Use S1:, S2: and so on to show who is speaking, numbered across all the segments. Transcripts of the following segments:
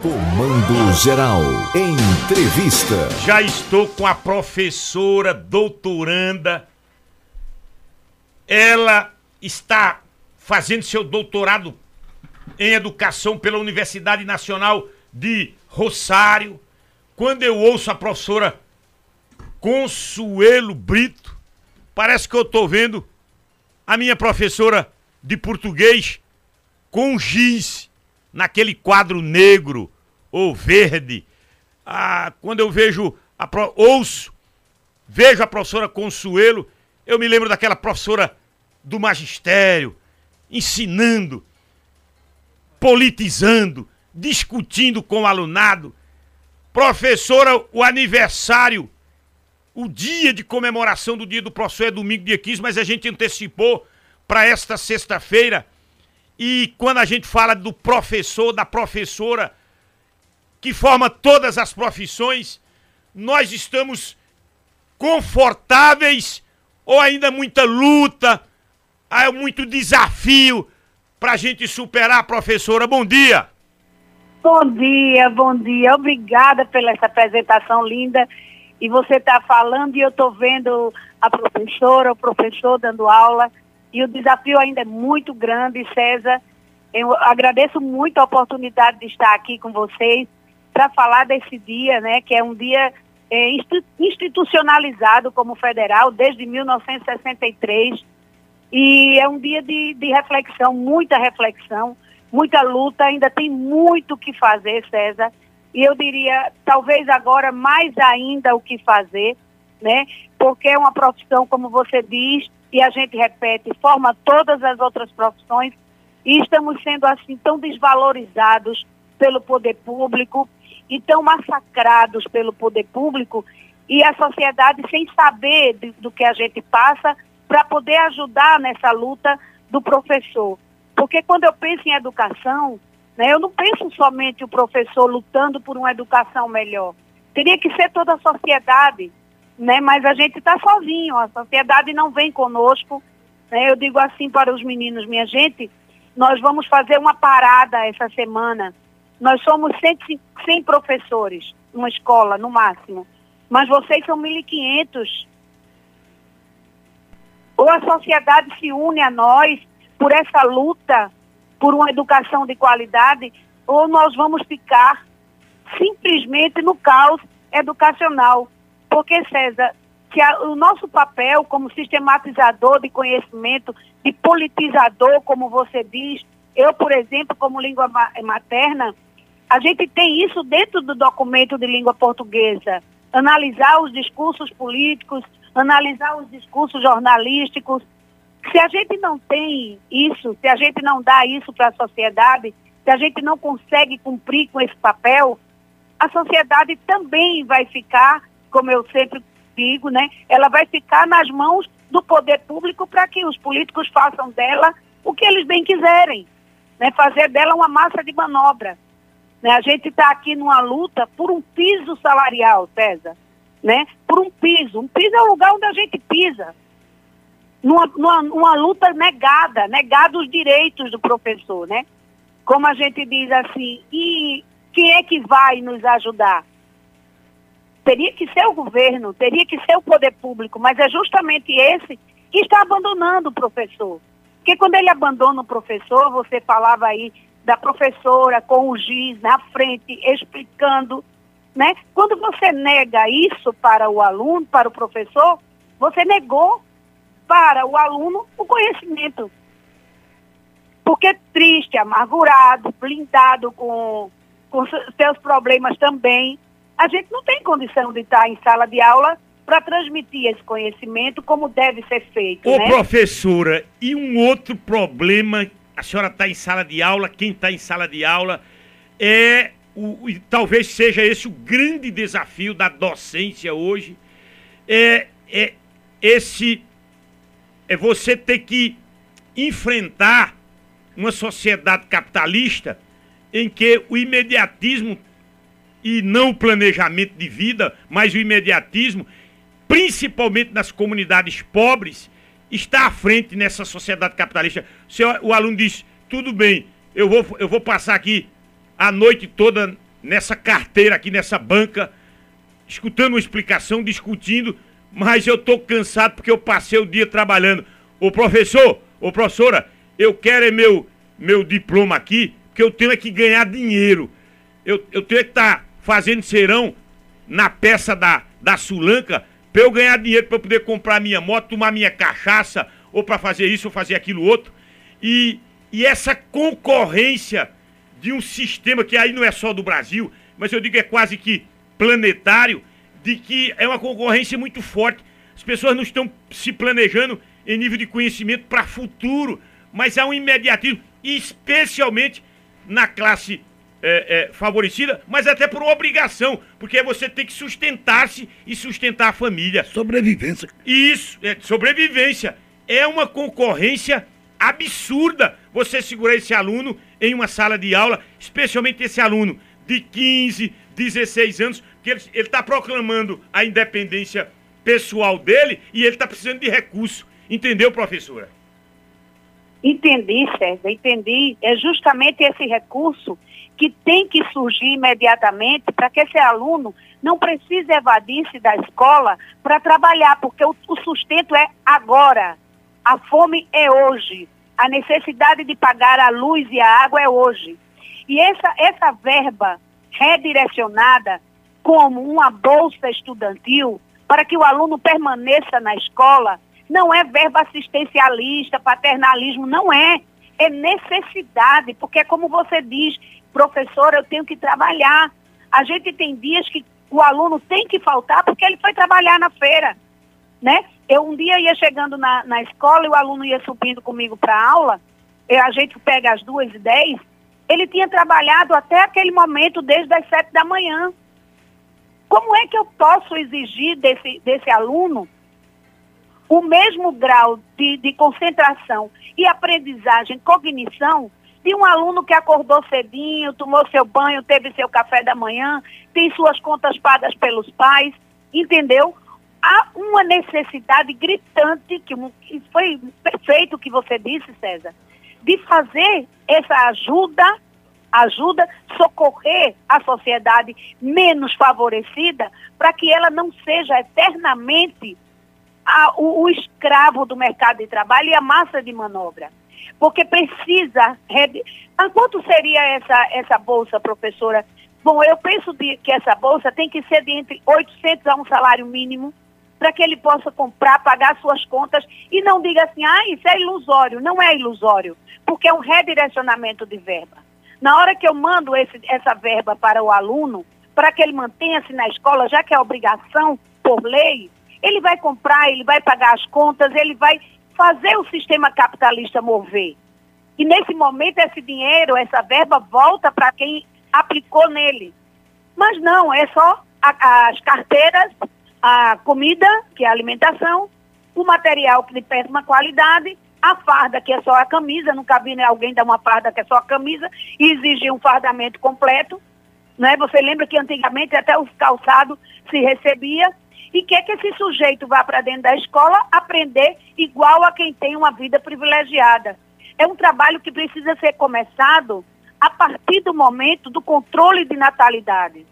S1: Comando Geral. Entrevista.
S2: Já estou com a professora doutoranda. Ela está fazendo seu doutorado em educação pela Universidade Nacional de Rosário. Quando eu ouço a professora Consuelo Brito, parece que eu estou vendo a minha professora de português com giz naquele quadro negro ou verde. Ah, quando eu vejo, a ouço, vejo a professora Consuelo, eu me lembro daquela professora do magistério, ensinando, politizando, discutindo com o alunado. Professora, o aniversário, o dia de comemoração do dia do professor é domingo, dia 15, mas a gente antecipou para esta sexta-feira e quando a gente fala do professor, da professora, que forma todas as profissões, nós estamos confortáveis ou ainda muita luta, há muito desafio para a gente superar, professora? Bom dia!
S3: Bom dia, bom dia. Obrigada pela essa apresentação linda. E você está falando e eu estou vendo a professora, o professor dando aula. E o desafio ainda é muito grande, César. Eu agradeço muito a oportunidade de estar aqui com vocês para falar desse dia, né, que é um dia é, institucionalizado como federal desde 1963. E é um dia de, de reflexão, muita reflexão, muita luta. Ainda tem muito o que fazer, César. E eu diria, talvez agora mais ainda o que fazer, né? Porque é uma profissão, como você diz, e a gente repete, forma todas as outras profissões e estamos sendo assim tão desvalorizados pelo poder público e tão massacrados pelo poder público e a sociedade sem saber de, do que a gente passa para poder ajudar nessa luta do professor. Porque quando eu penso em educação, né, eu não penso somente o professor lutando por uma educação melhor. Teria que ser toda a sociedade né? Mas a gente está sozinho, a sociedade não vem conosco. Né? Eu digo assim para os meninos, minha gente, nós vamos fazer uma parada essa semana. Nós somos 100, 100 professores, uma escola no máximo, mas vocês são 1.500. Ou a sociedade se une a nós por essa luta por uma educação de qualidade, ou nós vamos ficar simplesmente no caos educacional. Porque, César, se a, o nosso papel como sistematizador de conhecimento, de politizador, como você diz, eu, por exemplo, como língua materna, a gente tem isso dentro do documento de língua portuguesa. Analisar os discursos políticos, analisar os discursos jornalísticos. Se a gente não tem isso, se a gente não dá isso para a sociedade, se a gente não consegue cumprir com esse papel, a sociedade também vai ficar como eu sempre digo, né, ela vai ficar nas mãos do poder público para que os políticos façam dela o que eles bem quiserem, né, fazer dela uma massa de manobra. Né? A gente está aqui numa luta por um piso salarial, César, né? por um piso. Um piso é o lugar onde a gente pisa. Numa, numa, numa luta negada, negada os direitos do professor, né? Como a gente diz assim, e quem é que vai nos ajudar? Teria que ser o governo, teria que ser o poder público, mas é justamente esse que está abandonando o professor. Porque quando ele abandona o professor, você falava aí da professora com o giz na frente, explicando, né? Quando você nega isso para o aluno, para o professor, você negou para o aluno o conhecimento. Porque triste, amargurado, blindado com, com seus problemas também, a gente não tem condição de estar em sala de aula para transmitir esse conhecimento como deve ser feito.
S2: Ô,
S3: né?
S2: professora, e um outro problema, a senhora está em sala de aula, quem está em sala de aula, é o, e talvez seja esse o grande desafio da docência hoje, é, é esse é você ter que enfrentar uma sociedade capitalista em que o imediatismo e não o planejamento de vida, mas o imediatismo, principalmente nas comunidades pobres, está à frente nessa sociedade capitalista. Se o aluno diz, tudo bem, eu vou, eu vou passar aqui a noite toda nessa carteira aqui, nessa banca, escutando uma explicação, discutindo, mas eu tô cansado porque eu passei o dia trabalhando. Ô professor, ô professora, eu quero é meu, meu diploma aqui, porque eu tenho é que ganhar dinheiro. Eu, eu tenho que estar tá fazendo serão na peça da, da Sulanca para eu ganhar dinheiro para poder comprar minha moto, tomar minha cachaça, ou para fazer isso ou fazer aquilo outro. E, e essa concorrência de um sistema que aí não é só do Brasil, mas eu digo é quase que planetário, de que é uma concorrência muito forte. As pessoas não estão se planejando em nível de conhecimento para futuro, mas há um imediatismo, especialmente na classe é, é, favorecida, mas até por uma obrigação, porque você tem que sustentar-se e sustentar a família.
S4: Sobrevivência.
S2: Isso, é sobrevivência. É uma concorrência absurda você segurar esse aluno em uma sala de aula, especialmente esse aluno de 15, 16 anos, que ele está proclamando a independência pessoal dele e ele está precisando de recurso. Entendeu, professora?
S3: Entendi, César, entendi. É justamente esse recurso que tem que surgir imediatamente para que esse aluno não precise evadir-se da escola para trabalhar, porque o, o sustento é agora. A fome é hoje. A necessidade de pagar a luz e a água é hoje. E essa, essa verba redirecionada como uma bolsa estudantil para que o aluno permaneça na escola não é verba assistencialista, paternalismo, não é. É necessidade, porque é como você diz, professor, eu tenho que trabalhar. A gente tem dias que o aluno tem que faltar porque ele foi trabalhar na feira, né? Eu um dia ia chegando na, na escola e o aluno ia subindo comigo para aula, a gente pega as duas e dez, ele tinha trabalhado até aquele momento, desde as sete da manhã. Como é que eu posso exigir desse, desse aluno o mesmo grau de, de concentração e aprendizagem, cognição, de um aluno que acordou cedinho, tomou seu banho, teve seu café da manhã, tem suas contas pagas pelos pais, entendeu? há uma necessidade gritante, que foi perfeito o que você disse, César, de fazer essa ajuda, ajuda, socorrer a sociedade menos favorecida, para que ela não seja eternamente a, o, o, escravo do mercado de trabalho e a massa de manobra. Porque precisa. A quanto seria essa, essa bolsa, professora? Bom, eu penso de, que essa bolsa tem que ser de entre 800 a um salário mínimo para que ele possa comprar, pagar suas contas e não diga assim, ah, isso é ilusório. Não é ilusório, porque é um redirecionamento de verba. Na hora que eu mando esse, essa verba para o aluno, para que ele mantenha-se na escola, já que é obrigação por lei, ele vai comprar, ele vai pagar as contas, ele vai fazer o sistema capitalista mover. E nesse momento, esse dinheiro, essa verba volta para quem aplicou nele. Mas não, é só a, as carteiras a comida, que é a alimentação, o material que de péssima qualidade, a farda, que é só a camisa, não cabia né, alguém dar uma farda que é só a camisa e exigir um fardamento completo. Né? Você lembra que antigamente até os calçados se recebia e quer que esse sujeito vá para dentro da escola aprender igual a quem tem uma vida privilegiada. É um trabalho que precisa ser começado a partir do momento do controle de natalidade.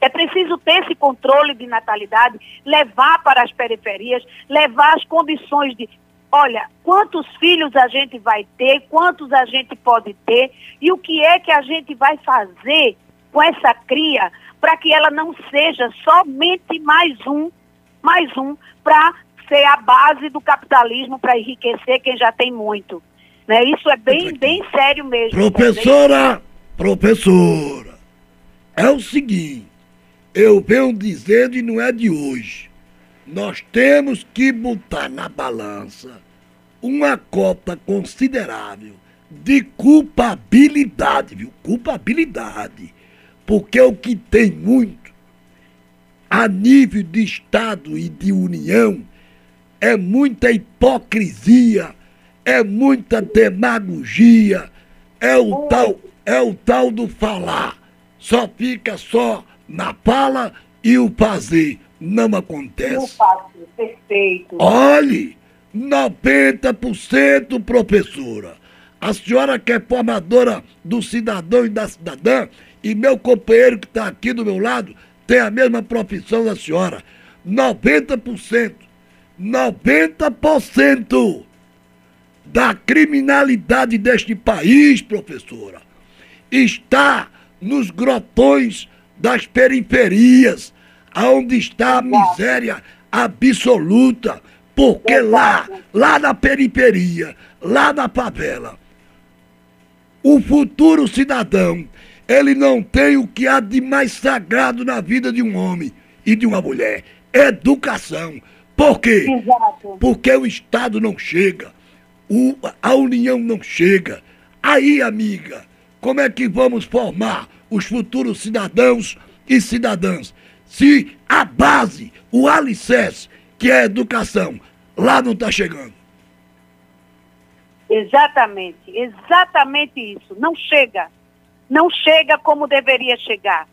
S3: É preciso ter esse controle de natalidade, levar para as periferias, levar as condições de, olha, quantos filhos a gente vai ter, quantos a gente pode ter e o que é que a gente vai fazer com essa cria para que ela não seja somente mais um, mais um, para ser a base do capitalismo para enriquecer quem já tem muito. Né? Isso é bem, bem sério mesmo.
S4: Professora, professora, é o seguinte, eu venho dizendo e não é de hoje. Nós temos que botar na balança uma cota considerável de culpabilidade, viu? Culpabilidade. Porque o que tem muito a nível de Estado e de União é muita hipocrisia, é muita demagogia, é o tal, é o tal do falar. Só fica só na fala e o fazer não acontece. O fazer,
S3: perfeito.
S4: Olhe, 90% professora. A senhora que é formadora do cidadão e da cidadã e meu companheiro que está aqui do meu lado tem a mesma profissão da senhora. 90%, 90% da criminalidade deste país, professora, está nos grotões das periferias, aonde está a miséria absoluta, porque lá, lá na periferia, lá na favela, o futuro cidadão, ele não tem o que há de mais sagrado na vida de um homem e de uma mulher: educação. Por quê? Exato. Porque o Estado não chega, o, a União não chega. Aí, amiga, como é que vamos formar os futuros cidadãos e cidadãs se a base, o alicerce, que é a educação, lá não está chegando?
S3: Exatamente, exatamente isso. Não chega. Não chega como deveria chegar.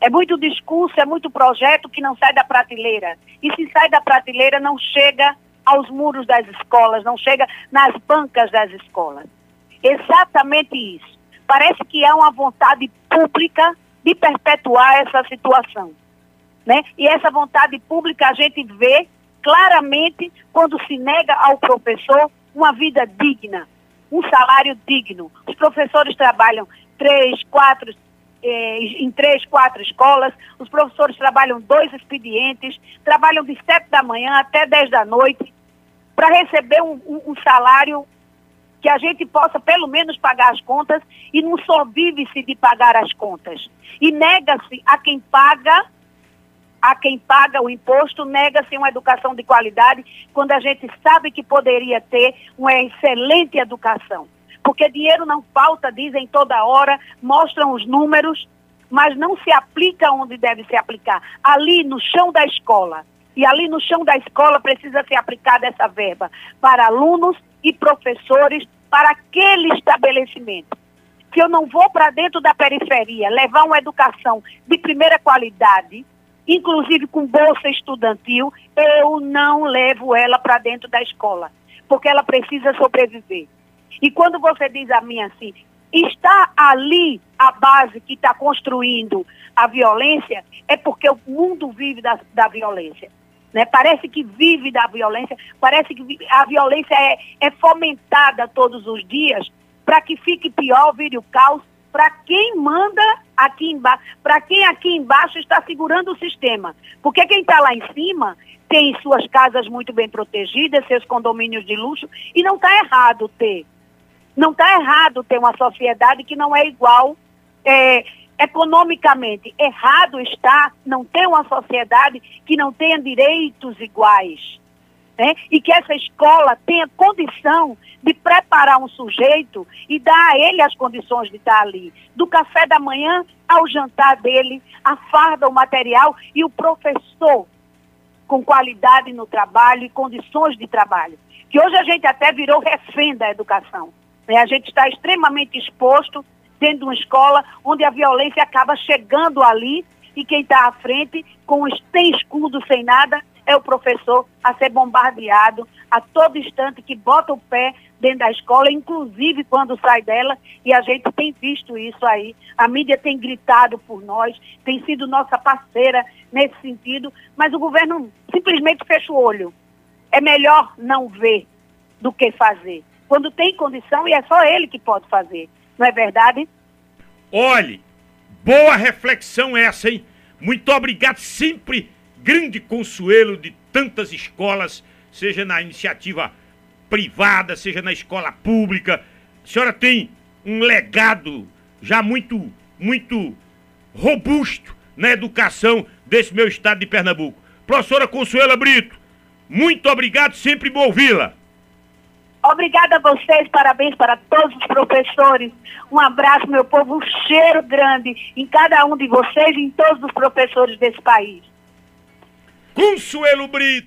S3: É muito discurso, é muito projeto que não sai da prateleira. E se sai da prateleira, não chega aos muros das escolas, não chega nas bancas das escolas. Exatamente isso. Parece que há uma vontade pública de perpetuar essa situação. Né? E essa vontade pública a gente vê claramente quando se nega ao professor uma vida digna, um salário digno. Os professores trabalham três, quatro, eh, em três, quatro escolas, os professores trabalham dois expedientes, trabalham de sete da manhã até dez da noite, para receber um, um, um salário que a gente possa pelo menos pagar as contas e não só vive-se de pagar as contas. E nega-se a quem paga a quem paga o imposto, nega-se uma educação de qualidade, quando a gente sabe que poderia ter uma excelente educação. Porque dinheiro não falta, dizem toda hora, mostram os números, mas não se aplica onde deve se aplicar. Ali no chão da escola. E ali no chão da escola precisa ser aplicada essa verba para alunos e professores para aquele estabelecimento. Se eu não vou para dentro da periferia levar uma educação de primeira qualidade, inclusive com bolsa estudantil, eu não levo ela para dentro da escola, porque ela precisa sobreviver. E quando você diz a mim assim, está ali a base que está construindo a violência, é porque o mundo vive da, da violência. Né? Parece que vive da violência, parece que a violência é, é fomentada todos os dias para que fique pior, vire o caos para quem manda aqui embaixo, para quem aqui embaixo está segurando o sistema. Porque quem está lá em cima tem suas casas muito bem protegidas, seus condomínios de luxo, e não está errado ter. Não está errado ter uma sociedade que não é igual é, economicamente. Errado está não ter uma sociedade que não tenha direitos iguais né? e que essa escola tenha condição de preparar um sujeito e dar a ele as condições de estar ali. Do café da manhã ao jantar dele, a farda, o material e o professor com qualidade no trabalho e condições de trabalho. Que hoje a gente até virou refém da educação. Né? A gente está extremamente exposto dentro de uma escola onde a violência acaba chegando ali e quem está à frente, com sem escudo, sem nada, é o professor a ser bombardeado a todo instante que bota o pé dentro da escola, inclusive quando sai dela, e a gente tem visto isso aí. A mídia tem gritado por nós, tem sido nossa parceira nesse sentido, mas o governo simplesmente fecha o olho. É melhor não ver do que fazer. Quando tem condição, e é só ele que pode fazer, não é verdade?
S2: Olhe, boa reflexão essa, hein? Muito obrigado sempre grande consuelo de tantas escolas, seja na iniciativa privada, seja na escola pública. A senhora tem um legado já muito, muito robusto na educação desse meu estado de Pernambuco. Professora Consuela Brito, muito obrigado, sempre bom ouvi-la.
S3: Obrigada a vocês, parabéns para todos os professores. Um abraço, meu povo, um cheiro grande em cada um de vocês e em todos os professores desse país.
S2: Consuelo Brito.